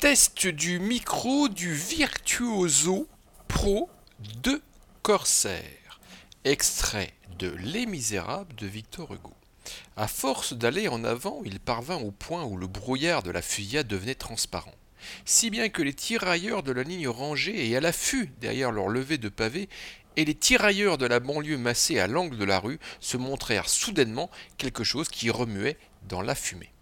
Test du micro du Virtuoso Pro de Corsair. Extrait de Les Misérables de Victor Hugo. À force d'aller en avant, il parvint au point où le brouillard de la fusillade devenait transparent. Si bien que les tirailleurs de la ligne rangée et à l'affût derrière leur levée de pavés et les tirailleurs de la banlieue massés à l'angle de la rue se montrèrent soudainement quelque chose qui remuait dans la fumée.